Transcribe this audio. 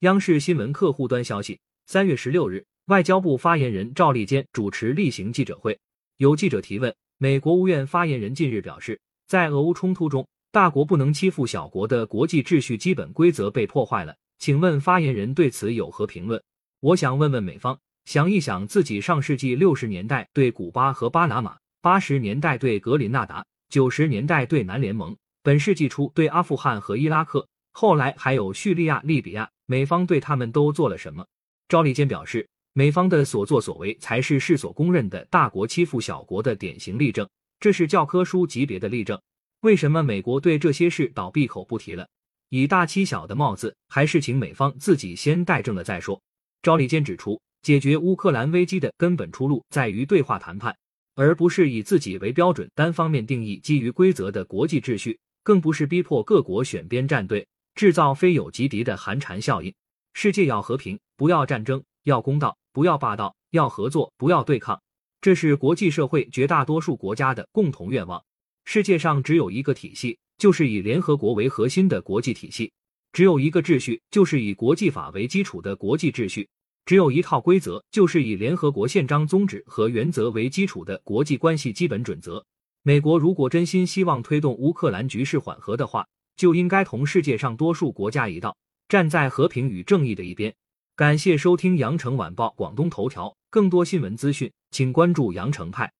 央视新闻客户端消息，三月十六日，外交部发言人赵立坚主持例行记者会，有记者提问，美国务院发言人近日表示，在俄乌冲突中，大国不能欺负小国的国际秩序基本规则被破坏了，请问发言人对此有何评论？我想问问美方，想一想自己上世纪六十年代对古巴和巴拿马，八十年代对格林纳达，九十年代对南联盟，本世纪初对阿富汗和伊拉克。后来还有叙利亚、利比亚，美方对他们都做了什么？赵立坚表示，美方的所作所为才是世所公认的大国欺负小国的典型例证，这是教科书级别的例证。为什么美国对这些事倒闭口不提了？以大欺小的帽子，还是请美方自己先戴正了再说。赵立坚指出，解决乌克兰危机的根本出路在于对话谈判，而不是以自己为标准单方面定义基于规则的国际秩序，更不是逼迫各国选边站队。制造非友即敌的寒蝉效应。世界要和平，不要战争；要公道，不要霸道；要合作，不要对抗。这是国际社会绝大多数国家的共同愿望。世界上只有一个体系，就是以联合国为核心的国际体系；只有一个秩序，就是以国际法为基础的国际秩序；只有一套规则，就是以联合国宪章宗旨和原则为基础的国际关系基本准则。美国如果真心希望推动乌克兰局势缓和的话，就应该同世界上多数国家一道，站在和平与正义的一边。感谢收听羊城晚报广东头条，更多新闻资讯，请关注羊城派。